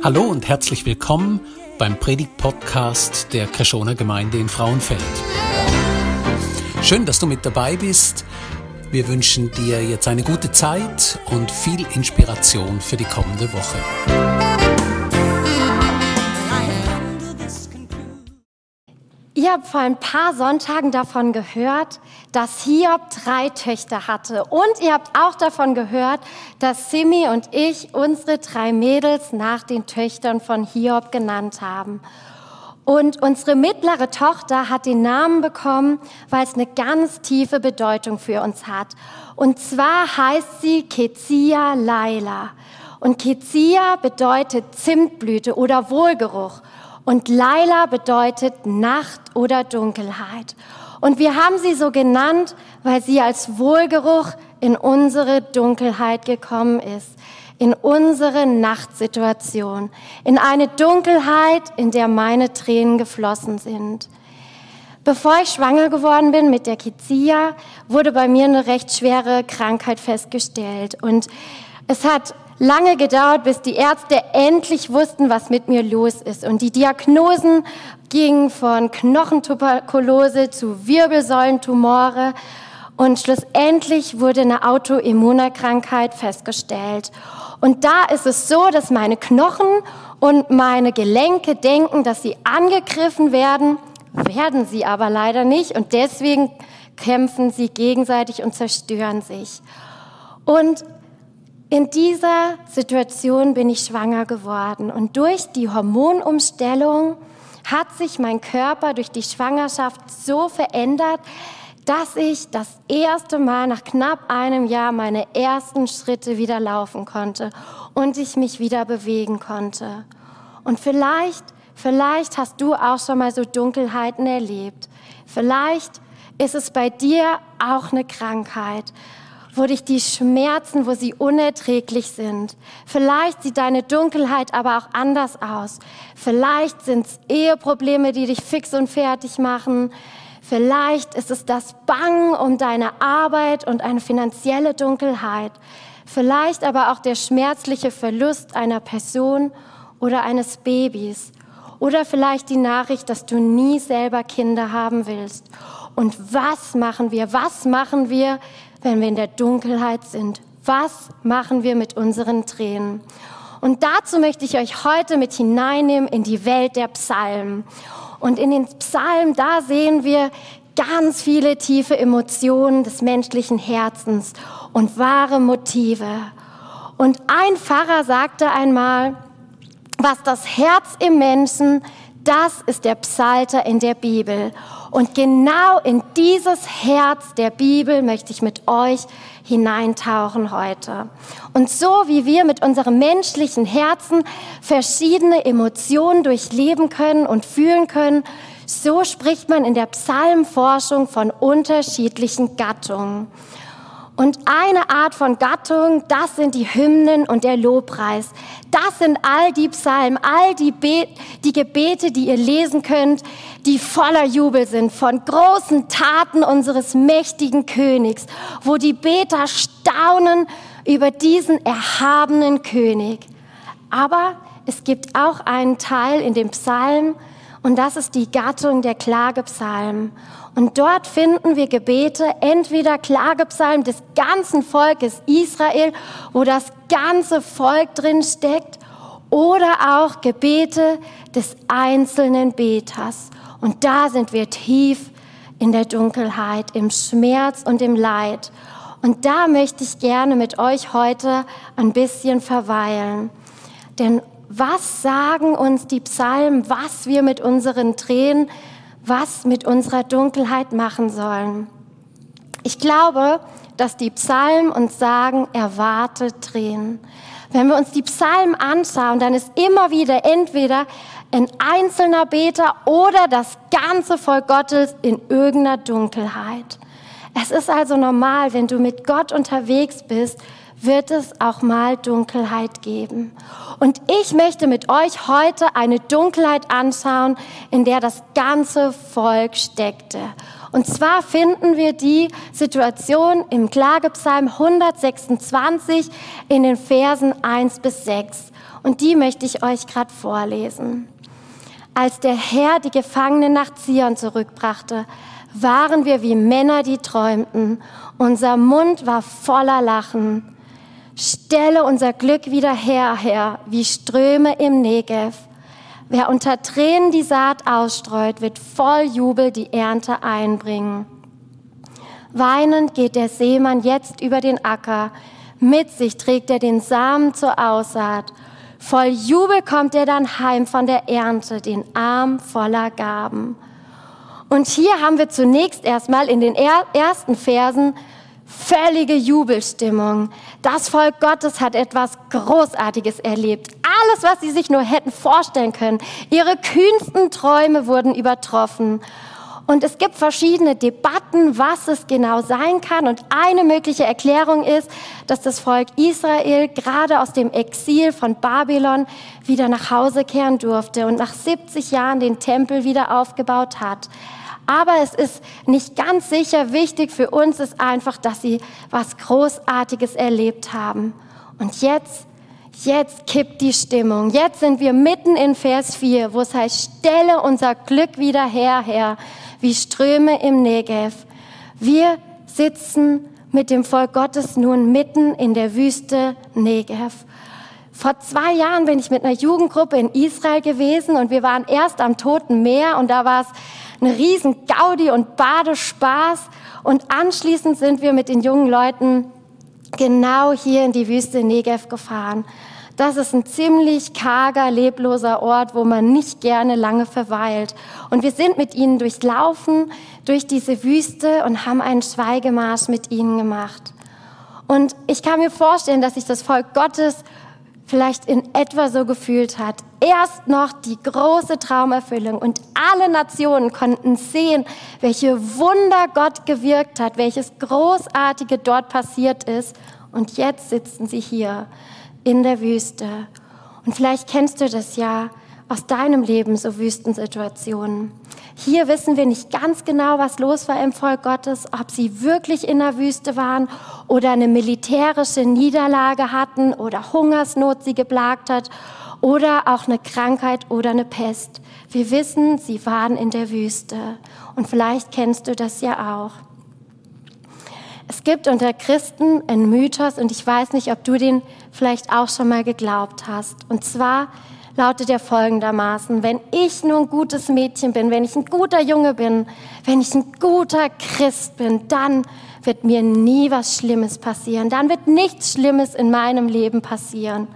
Hallo und herzlich willkommen beim Predigt-Podcast der Kreschoner Gemeinde in Frauenfeld. Schön, dass du mit dabei bist. Wir wünschen dir jetzt eine gute Zeit und viel Inspiration für die kommende Woche. Ihr habt vor ein paar Sonntagen davon gehört, dass Hiob drei Töchter hatte. Und ihr habt auch davon gehört, dass Simi und ich unsere drei Mädels nach den Töchtern von Hiob genannt haben. Und unsere mittlere Tochter hat den Namen bekommen, weil es eine ganz tiefe Bedeutung für uns hat. Und zwar heißt sie Kezia Laila. Und Kezia bedeutet Zimtblüte oder Wohlgeruch. Und Laila bedeutet Nacht oder Dunkelheit. Und wir haben sie so genannt, weil sie als Wohlgeruch in unsere Dunkelheit gekommen ist, in unsere Nachtsituation, in eine Dunkelheit, in der meine Tränen geflossen sind. Bevor ich schwanger geworden bin mit der Kizia, wurde bei mir eine recht schwere Krankheit festgestellt. Und es hat lange gedauert, bis die Ärzte endlich wussten, was mit mir los ist. Und die Diagnosen gingen von Knochentuberkulose zu Wirbelsäulentumore. Und schlussendlich wurde eine Autoimmunerkrankheit festgestellt. Und da ist es so, dass meine Knochen und meine Gelenke denken, dass sie angegriffen werden, werden sie aber leider nicht. Und deswegen kämpfen sie gegenseitig und zerstören sich. Und in dieser Situation bin ich schwanger geworden und durch die Hormonumstellung hat sich mein Körper durch die Schwangerschaft so verändert, dass ich das erste Mal nach knapp einem Jahr meine ersten Schritte wieder laufen konnte und ich mich wieder bewegen konnte. Und vielleicht, vielleicht hast du auch schon mal so Dunkelheiten erlebt. Vielleicht ist es bei dir auch eine Krankheit wo dich die Schmerzen, wo sie unerträglich sind. Vielleicht sieht deine Dunkelheit aber auch anders aus. Vielleicht sind es Eheprobleme, die dich fix und fertig machen. Vielleicht ist es das Bangen um deine Arbeit und eine finanzielle Dunkelheit. Vielleicht aber auch der schmerzliche Verlust einer Person oder eines Babys. Oder vielleicht die Nachricht, dass du nie selber Kinder haben willst. Und was machen wir? Was machen wir, wenn wir in der Dunkelheit sind? Was machen wir mit unseren Tränen? Und dazu möchte ich euch heute mit hineinnehmen in die Welt der Psalmen. Und in den Psalmen, da sehen wir ganz viele tiefe Emotionen des menschlichen Herzens und wahre Motive. Und ein Pfarrer sagte einmal, was das Herz im Menschen, das ist der Psalter in der Bibel. Und genau in dieses Herz der Bibel möchte ich mit euch hineintauchen heute. Und so wie wir mit unserem menschlichen Herzen verschiedene Emotionen durchleben können und fühlen können, so spricht man in der Psalmforschung von unterschiedlichen Gattungen. Und eine Art von Gattung, das sind die Hymnen und der Lobpreis. Das sind all die Psalmen, all die, Be die Gebete, die ihr lesen könnt, die voller Jubel sind von großen Taten unseres mächtigen Königs, wo die Beter staunen über diesen erhabenen König. Aber es gibt auch einen Teil in dem Psalm, und das ist die Gattung der Klagepsalmen. Und dort finden wir Gebete, entweder Klagepsalmen des ganzen Volkes Israel, wo das ganze Volk drin steckt, oder auch Gebete des einzelnen Beters. Und da sind wir tief in der Dunkelheit, im Schmerz und im Leid. Und da möchte ich gerne mit euch heute ein bisschen verweilen. Denn was sagen uns die Psalmen, was wir mit unseren Tränen was mit unserer Dunkelheit machen sollen. Ich glaube, dass die Psalmen uns sagen, erwarte Tränen. Wenn wir uns die Psalmen anschauen, dann ist immer wieder entweder ein einzelner Beter oder das ganze Volk Gottes in irgendeiner Dunkelheit. Es ist also normal, wenn du mit Gott unterwegs bist, wird es auch mal Dunkelheit geben. Und ich möchte mit euch heute eine Dunkelheit anschauen, in der das ganze Volk steckte. Und zwar finden wir die Situation im Klagepsalm 126 in den Versen 1 bis 6. Und die möchte ich euch gerade vorlesen. Als der Herr die Gefangenen nach Zion zurückbrachte, waren wir wie Männer, die träumten. Unser Mund war voller Lachen. Stelle unser Glück wieder her, Herr, wie Ströme im Negev. Wer unter Tränen die Saat ausstreut, wird voll Jubel die Ernte einbringen. Weinend geht der Seemann jetzt über den Acker. Mit sich trägt er den Samen zur Aussaat. Voll Jubel kommt er dann heim von der Ernte, den Arm voller Gaben. Und hier haben wir zunächst erstmal in den ersten Versen völlige Jubelstimmung. Das Volk Gottes hat etwas Großartiges erlebt. Alles, was sie sich nur hätten vorstellen können. Ihre kühnsten Träume wurden übertroffen. Und es gibt verschiedene Debatten, was es genau sein kann. Und eine mögliche Erklärung ist, dass das Volk Israel gerade aus dem Exil von Babylon wieder nach Hause kehren durfte und nach 70 Jahren den Tempel wieder aufgebaut hat. Aber es ist nicht ganz sicher. Wichtig für uns ist einfach, dass sie was Großartiges erlebt haben. Und jetzt Jetzt kippt die Stimmung. Jetzt sind wir mitten in Vers 4, wo es heißt, stelle unser Glück wieder her, Herr wie Ströme im Negev. Wir sitzen mit dem Volk Gottes nun mitten in der Wüste Negev. Vor zwei Jahren bin ich mit einer Jugendgruppe in Israel gewesen und wir waren erst am Toten Meer und da war es eine riesen Gaudi und Badespaß und anschließend sind wir mit den jungen Leuten genau hier in die Wüste Negev gefahren. Das ist ein ziemlich karger, lebloser Ort, wo man nicht gerne lange verweilt. Und wir sind mit ihnen durchlaufen durch diese Wüste und haben einen Schweigemarsch mit ihnen gemacht. Und ich kann mir vorstellen, dass sich das Volk Gottes vielleicht in etwa so gefühlt hat. Erst noch die große Traumerfüllung und alle Nationen konnten sehen, welche Wunder Gott gewirkt hat, welches Großartige dort passiert ist. Und jetzt sitzen sie hier in der Wüste. Und vielleicht kennst du das ja aus deinem Leben, so Wüstensituationen. Hier wissen wir nicht ganz genau, was los war im Volk Gottes, ob sie wirklich in der Wüste waren oder eine militärische Niederlage hatten oder Hungersnot sie geplagt hat oder auch eine Krankheit oder eine Pest. Wir wissen, sie waren in der Wüste. Und vielleicht kennst du das ja auch. Es gibt unter Christen einen Mythos und ich weiß nicht, ob du den vielleicht auch schon mal geglaubt hast. Und zwar lautet er folgendermaßen, wenn ich nur ein gutes Mädchen bin, wenn ich ein guter Junge bin, wenn ich ein guter Christ bin, dann wird mir nie was Schlimmes passieren. Dann wird nichts Schlimmes in meinem Leben passieren.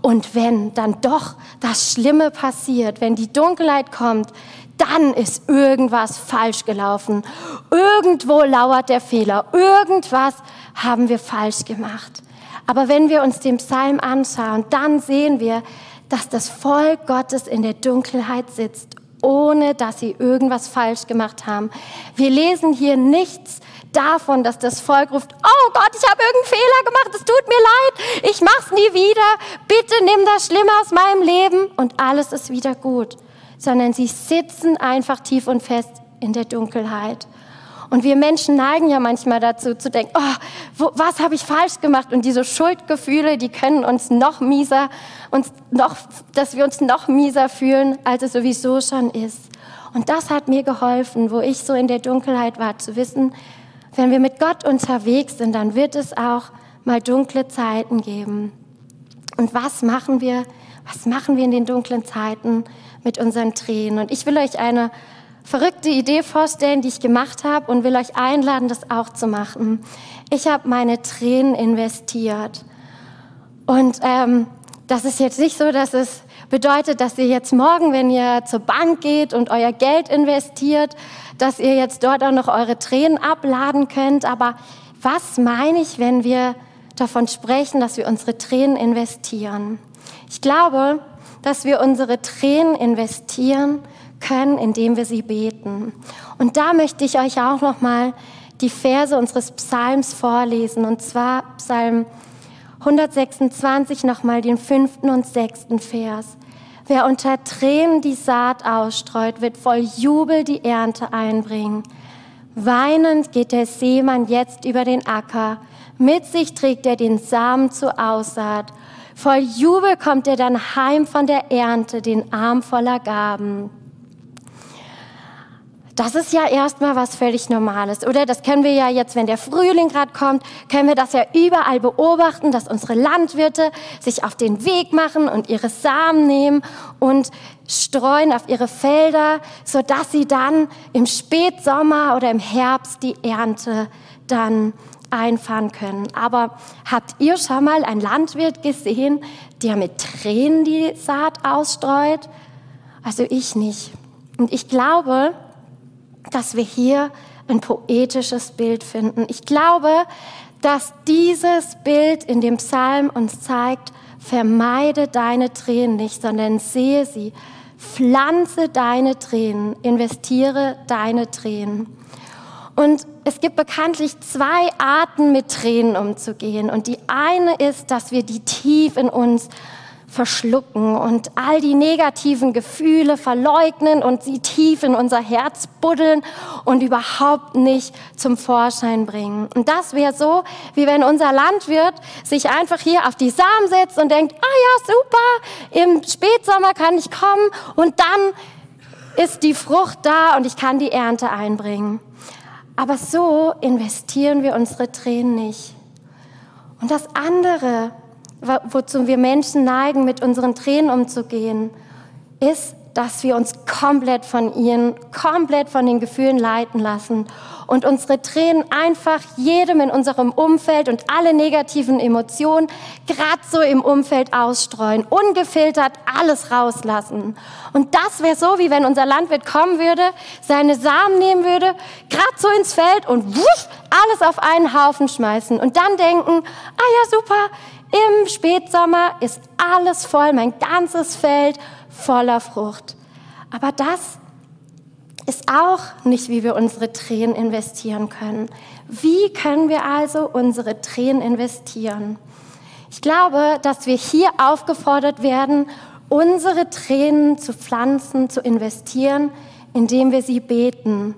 Und wenn dann doch das Schlimme passiert, wenn die Dunkelheit kommt, dann ist irgendwas falsch gelaufen. Irgendwo lauert der Fehler. Irgendwas haben wir falsch gemacht. Aber wenn wir uns den Psalm anschauen, dann sehen wir, dass das Volk Gottes in der Dunkelheit sitzt, ohne dass sie irgendwas falsch gemacht haben. Wir lesen hier nichts davon, dass das Volk ruft, oh Gott, ich habe irgendeinen Fehler gemacht, es tut mir leid, ich mach's nie wieder, bitte nimm das Schlimme aus meinem Leben und alles ist wieder gut sondern sie sitzen einfach tief und fest in der Dunkelheit. Und wir Menschen neigen ja manchmal dazu zu denken, oh, wo, was habe ich falsch gemacht? Und diese Schuldgefühle, die können uns noch mieser, uns noch, dass wir uns noch mieser fühlen, als es sowieso schon ist. Und das hat mir geholfen, wo ich so in der Dunkelheit war, zu wissen, wenn wir mit Gott unterwegs sind, dann wird es auch mal dunkle Zeiten geben. Und was machen wir? Was machen wir in den dunklen Zeiten? mit unseren Tränen. Und ich will euch eine verrückte Idee vorstellen, die ich gemacht habe und will euch einladen, das auch zu machen. Ich habe meine Tränen investiert. Und ähm, das ist jetzt nicht so, dass es bedeutet, dass ihr jetzt morgen, wenn ihr zur Bank geht und euer Geld investiert, dass ihr jetzt dort auch noch eure Tränen abladen könnt. Aber was meine ich, wenn wir davon sprechen, dass wir unsere Tränen investieren? Ich glaube, dass wir unsere Tränen investieren können, indem wir sie beten. Und da möchte ich euch auch noch mal die Verse unseres Psalms vorlesen, und zwar Psalm 126 noch mal den fünften und sechsten Vers. Wer unter Tränen die Saat ausstreut, wird voll Jubel die Ernte einbringen. Weinend geht der Seemann jetzt über den Acker. Mit sich trägt er den Samen zur Aussaat. Voll Jubel kommt er dann heim von der Ernte, den Arm voller Gaben. Das ist ja erstmal was völlig Normales, oder? Das können wir ja jetzt, wenn der Frühling gerade kommt, können wir das ja überall beobachten, dass unsere Landwirte sich auf den Weg machen und ihre Samen nehmen und streuen auf ihre Felder, so dass sie dann im Spätsommer oder im Herbst die Ernte dann einfahren können. Aber habt ihr schon mal einen Landwirt gesehen, der mit Tränen die Saat ausstreut? Also ich nicht. Und ich glaube, dass wir hier ein poetisches Bild finden. Ich glaube, dass dieses Bild in dem Psalm uns zeigt, vermeide deine Tränen nicht, sondern sehe sie. Pflanze deine Tränen, investiere deine Tränen. Und es gibt bekanntlich zwei Arten, mit Tränen umzugehen. Und die eine ist, dass wir die tief in uns verschlucken und all die negativen Gefühle verleugnen und sie tief in unser Herz buddeln und überhaupt nicht zum Vorschein bringen. Und das wäre so, wie wenn unser Landwirt sich einfach hier auf die Samen setzt und denkt, ah ja, super, im Spätsommer kann ich kommen und dann ist die Frucht da und ich kann die Ernte einbringen. Aber so investieren wir unsere Tränen nicht. Und das andere, wozu wir Menschen neigen, mit unseren Tränen umzugehen, ist, dass wir uns komplett von ihnen, komplett von den Gefühlen leiten lassen und unsere Tränen einfach jedem in unserem Umfeld und alle negativen Emotionen gerade so im Umfeld ausstreuen, ungefiltert alles rauslassen. Und das wäre so, wie wenn unser Landwirt kommen würde, seine Samen nehmen würde, gerade so ins Feld und wuff, alles auf einen Haufen schmeißen und dann denken, ah ja, super, im Spätsommer ist alles voll, mein ganzes Feld voller Frucht. Aber das ist auch nicht, wie wir unsere Tränen investieren können. Wie können wir also unsere Tränen investieren? Ich glaube, dass wir hier aufgefordert werden, unsere Tränen zu pflanzen, zu investieren, indem wir sie beten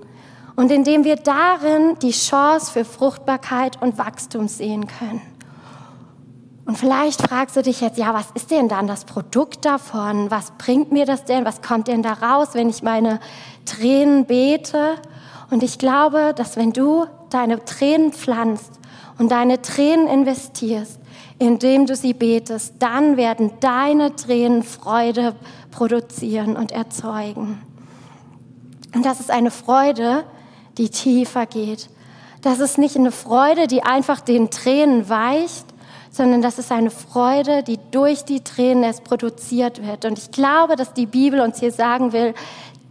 und indem wir darin die Chance für Fruchtbarkeit und Wachstum sehen können. Und vielleicht fragst du dich jetzt, ja, was ist denn dann das Produkt davon? Was bringt mir das denn? Was kommt denn da raus, wenn ich meine Tränen bete? Und ich glaube, dass wenn du deine Tränen pflanzt und deine Tränen investierst, indem du sie betest, dann werden deine Tränen Freude produzieren und erzeugen. Und das ist eine Freude, die tiefer geht. Das ist nicht eine Freude, die einfach den Tränen weicht, sondern das ist eine Freude, die durch die Tränen erst produziert wird. Und ich glaube, dass die Bibel uns hier sagen will,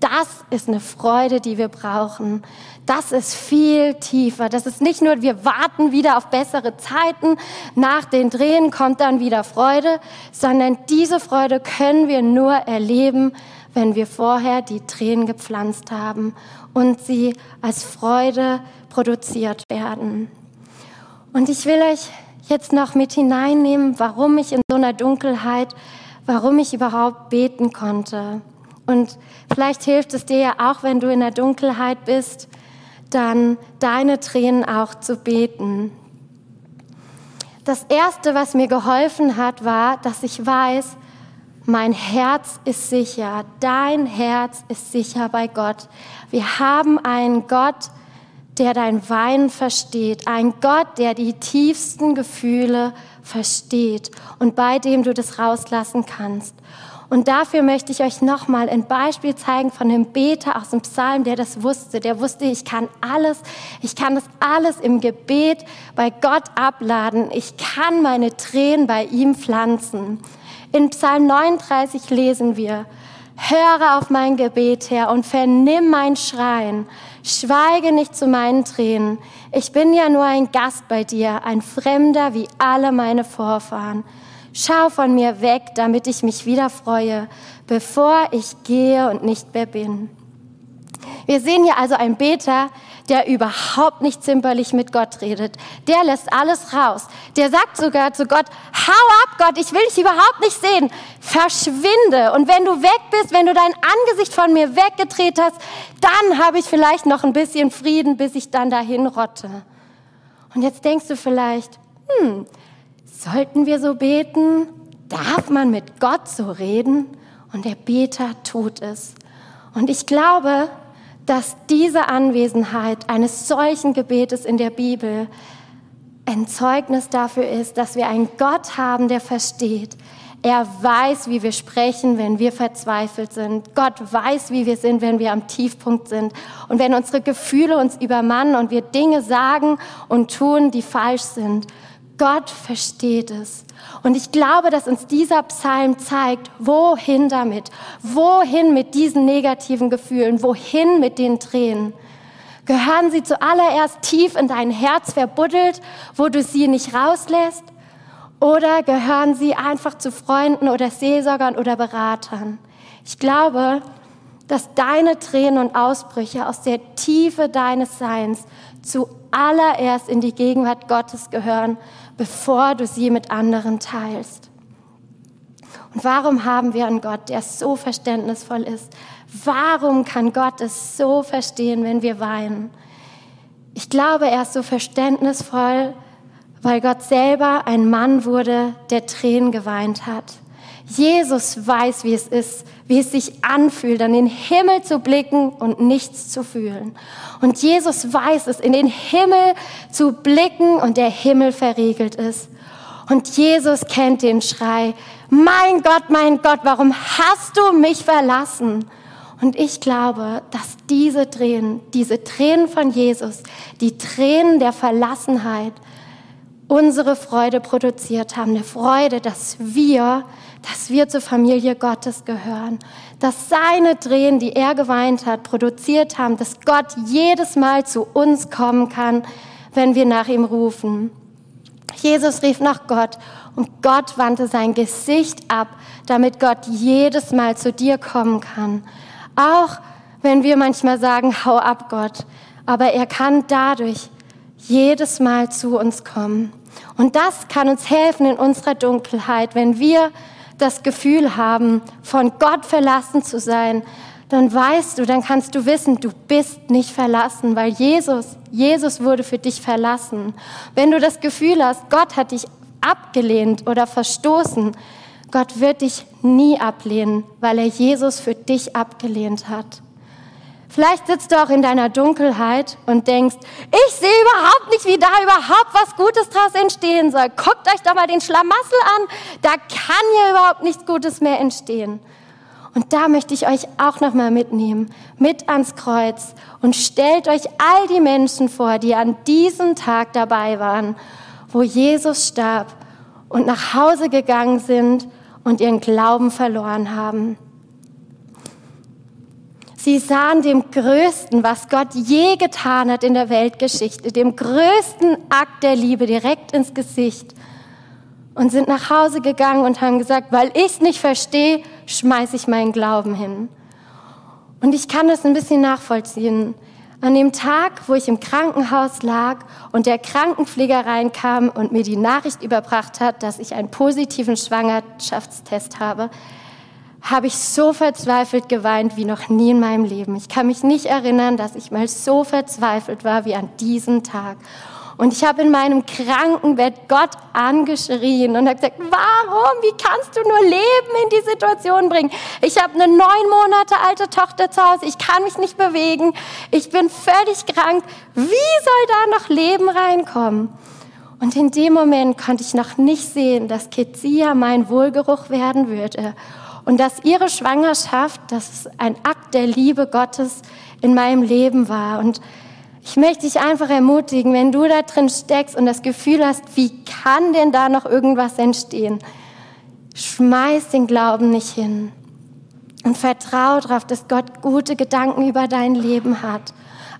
das ist eine Freude, die wir brauchen. Das ist viel tiefer. Das ist nicht nur, wir warten wieder auf bessere Zeiten, nach den Tränen kommt dann wieder Freude, sondern diese Freude können wir nur erleben, wenn wir vorher die Tränen gepflanzt haben und sie als Freude produziert werden. Und ich will euch jetzt noch mit hineinnehmen, warum ich in so einer Dunkelheit, warum ich überhaupt beten konnte. Und vielleicht hilft es dir ja auch, wenn du in der Dunkelheit bist, dann deine Tränen auch zu beten. Das Erste, was mir geholfen hat, war, dass ich weiß, mein Herz ist sicher, dein Herz ist sicher bei Gott. Wir haben einen Gott, der dein Weinen versteht, ein Gott, der die tiefsten Gefühle versteht und bei dem du das rauslassen kannst. Und dafür möchte ich euch nochmal ein Beispiel zeigen von einem Beter aus dem Psalm, der das wusste. Der wusste, ich kann alles, ich kann das alles im Gebet bei Gott abladen. Ich kann meine Tränen bei ihm pflanzen. In Psalm 39 lesen wir, höre auf mein Gebet, Herr, und vernimm mein Schreien. Schweige nicht zu meinen Tränen. Ich bin ja nur ein Gast bei dir, ein Fremder wie alle meine Vorfahren. Schau von mir weg, damit ich mich wieder freue, bevor ich gehe und nicht mehr bin. Wir sehen hier also einen Beter, der überhaupt nicht zimperlich mit Gott redet. Der lässt alles raus. Der sagt sogar zu Gott, hau ab Gott, ich will dich überhaupt nicht sehen. verschwinde. Und wenn du weg bist, wenn du dein Angesicht von mir weggedreht hast, dann habe ich vielleicht noch ein bisschen Frieden, bis ich dann dahin rotte. Und jetzt denkst du vielleicht, hm, sollten wir so beten? Darf man mit Gott so reden? Und der Beter tut es. Und ich glaube, dass diese Anwesenheit eines solchen Gebetes in der Bibel ein Zeugnis dafür ist, dass wir einen Gott haben, der versteht. Er weiß, wie wir sprechen, wenn wir verzweifelt sind. Gott weiß, wie wir sind, wenn wir am Tiefpunkt sind. Und wenn unsere Gefühle uns übermannen und wir Dinge sagen und tun, die falsch sind. Gott versteht es. Und ich glaube, dass uns dieser Psalm zeigt, wohin damit, wohin mit diesen negativen Gefühlen, wohin mit den Tränen. Gehören sie zuallererst tief in dein Herz verbuddelt, wo du sie nicht rauslässt? Oder gehören sie einfach zu Freunden oder Seelsorgern oder Beratern? Ich glaube, dass deine Tränen und Ausbrüche aus der Tiefe deines Seins zuallererst in die Gegenwart Gottes gehören, bevor du sie mit anderen teilst. Und warum haben wir einen Gott, der so verständnisvoll ist? Warum kann Gott es so verstehen, wenn wir weinen? Ich glaube, er ist so verständnisvoll, weil Gott selber ein Mann wurde, der Tränen geweint hat. Jesus weiß, wie es ist, wie es sich anfühlt, an den Himmel zu blicken und nichts zu fühlen. Und Jesus weiß es, in den Himmel zu blicken und der Himmel verriegelt ist. Und Jesus kennt den Schrei, mein Gott, mein Gott, warum hast du mich verlassen? Und ich glaube, dass diese Tränen, diese Tränen von Jesus, die Tränen der Verlassenheit, unsere Freude produziert haben. Eine Freude, dass wir dass wir zur Familie Gottes gehören, dass seine Tränen, die er geweint hat, produziert haben, dass Gott jedes Mal zu uns kommen kann, wenn wir nach ihm rufen. Jesus rief nach Gott und Gott wandte sein Gesicht ab, damit Gott jedes Mal zu dir kommen kann. Auch wenn wir manchmal sagen, hau ab Gott, aber er kann dadurch jedes Mal zu uns kommen. Und das kann uns helfen in unserer Dunkelheit, wenn wir das Gefühl haben, von Gott verlassen zu sein, dann weißt du, dann kannst du wissen, du bist nicht verlassen, weil Jesus, Jesus wurde für dich verlassen. Wenn du das Gefühl hast, Gott hat dich abgelehnt oder verstoßen, Gott wird dich nie ablehnen, weil er Jesus für dich abgelehnt hat. Vielleicht sitzt du auch in deiner Dunkelheit und denkst, ich sehe überhaupt nicht, wie da überhaupt was Gutes draus entstehen soll. Guckt euch doch mal den Schlamassel an, da kann hier überhaupt nichts Gutes mehr entstehen. Und da möchte ich euch auch noch mal mitnehmen, mit ans Kreuz und stellt euch all die Menschen vor, die an diesem Tag dabei waren, wo Jesus starb und nach Hause gegangen sind und ihren Glauben verloren haben. Sie sahen dem Größten, was Gott je getan hat in der Weltgeschichte, dem größten Akt der Liebe direkt ins Gesicht und sind nach Hause gegangen und haben gesagt, weil ich es nicht verstehe, schmeiße ich meinen Glauben hin. Und ich kann das ein bisschen nachvollziehen. An dem Tag, wo ich im Krankenhaus lag und der Krankenpfleger reinkam und mir die Nachricht überbracht hat, dass ich einen positiven Schwangerschaftstest habe, habe ich so verzweifelt geweint wie noch nie in meinem Leben. Ich kann mich nicht erinnern, dass ich mal so verzweifelt war wie an diesem Tag. Und ich habe in meinem Krankenbett Gott angeschrien und habe gesagt, warum, wie kannst du nur Leben in die Situation bringen? Ich habe eine neun Monate alte Tochter zu Hause, ich kann mich nicht bewegen, ich bin völlig krank. Wie soll da noch Leben reinkommen? Und in dem Moment konnte ich noch nicht sehen, dass Kezia mein Wohlgeruch werden würde und dass ihre Schwangerschaft, dass ein Akt der Liebe Gottes in meinem Leben war. Und ich möchte dich einfach ermutigen, wenn du da drin steckst und das Gefühl hast, wie kann denn da noch irgendwas entstehen? Schmeiß den Glauben nicht hin und vertraue darauf, dass Gott gute Gedanken über dein Leben hat.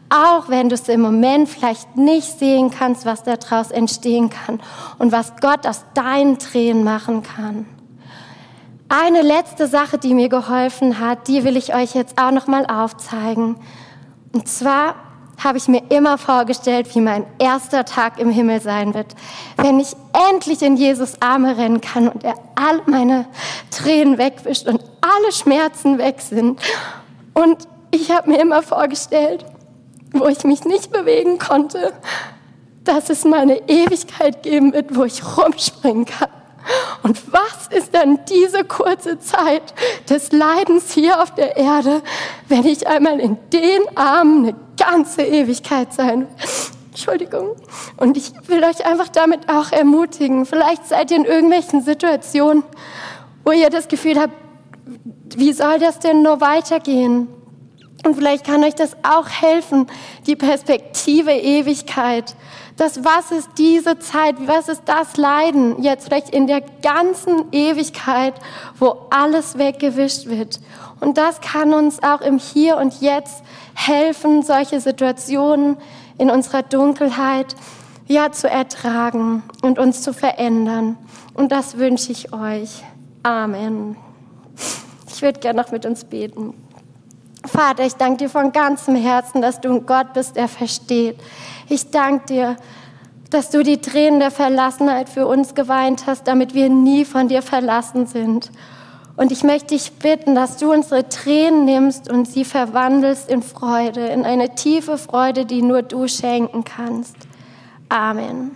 Auch wenn du es im Moment vielleicht nicht sehen kannst, was daraus entstehen kann und was Gott aus deinen Tränen machen kann. Eine letzte Sache, die mir geholfen hat, die will ich euch jetzt auch noch mal aufzeigen. Und zwar habe ich mir immer vorgestellt, wie mein erster Tag im Himmel sein wird. Wenn ich endlich in Jesus Arme rennen kann und er all meine Tränen wegwischt und alle Schmerzen weg sind. Und ich habe mir immer vorgestellt, wo ich mich nicht bewegen konnte, dass es mal eine Ewigkeit geben wird, wo ich rumspringen kann. Und was ist dann diese kurze Zeit des Leidens hier auf der Erde, wenn ich einmal in den Armen eine ganze Ewigkeit sein will? Entschuldigung. Und ich will euch einfach damit auch ermutigen. Vielleicht seid ihr in irgendwelchen Situationen, wo ihr das Gefühl habt, wie soll das denn nur weitergehen? Und vielleicht kann euch das auch helfen, die Perspektive Ewigkeit. Das, was ist diese Zeit, was ist das Leiden jetzt vielleicht in der ganzen Ewigkeit, wo alles weggewischt wird. Und das kann uns auch im Hier und Jetzt helfen, solche Situationen in unserer Dunkelheit ja zu ertragen und uns zu verändern. Und das wünsche ich euch. Amen. Ich würde gerne noch mit uns beten. Vater, ich danke dir von ganzem Herzen, dass du ein Gott bist, der versteht. Ich danke dir, dass du die Tränen der Verlassenheit für uns geweint hast, damit wir nie von dir verlassen sind. Und ich möchte dich bitten, dass du unsere Tränen nimmst und sie verwandelst in Freude, in eine tiefe Freude, die nur du schenken kannst. Amen.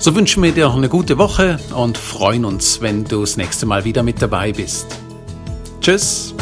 So wünschen wir dir eine gute Woche und freuen uns, wenn du das nächste Mal wieder mit dabei bist. Tschüss!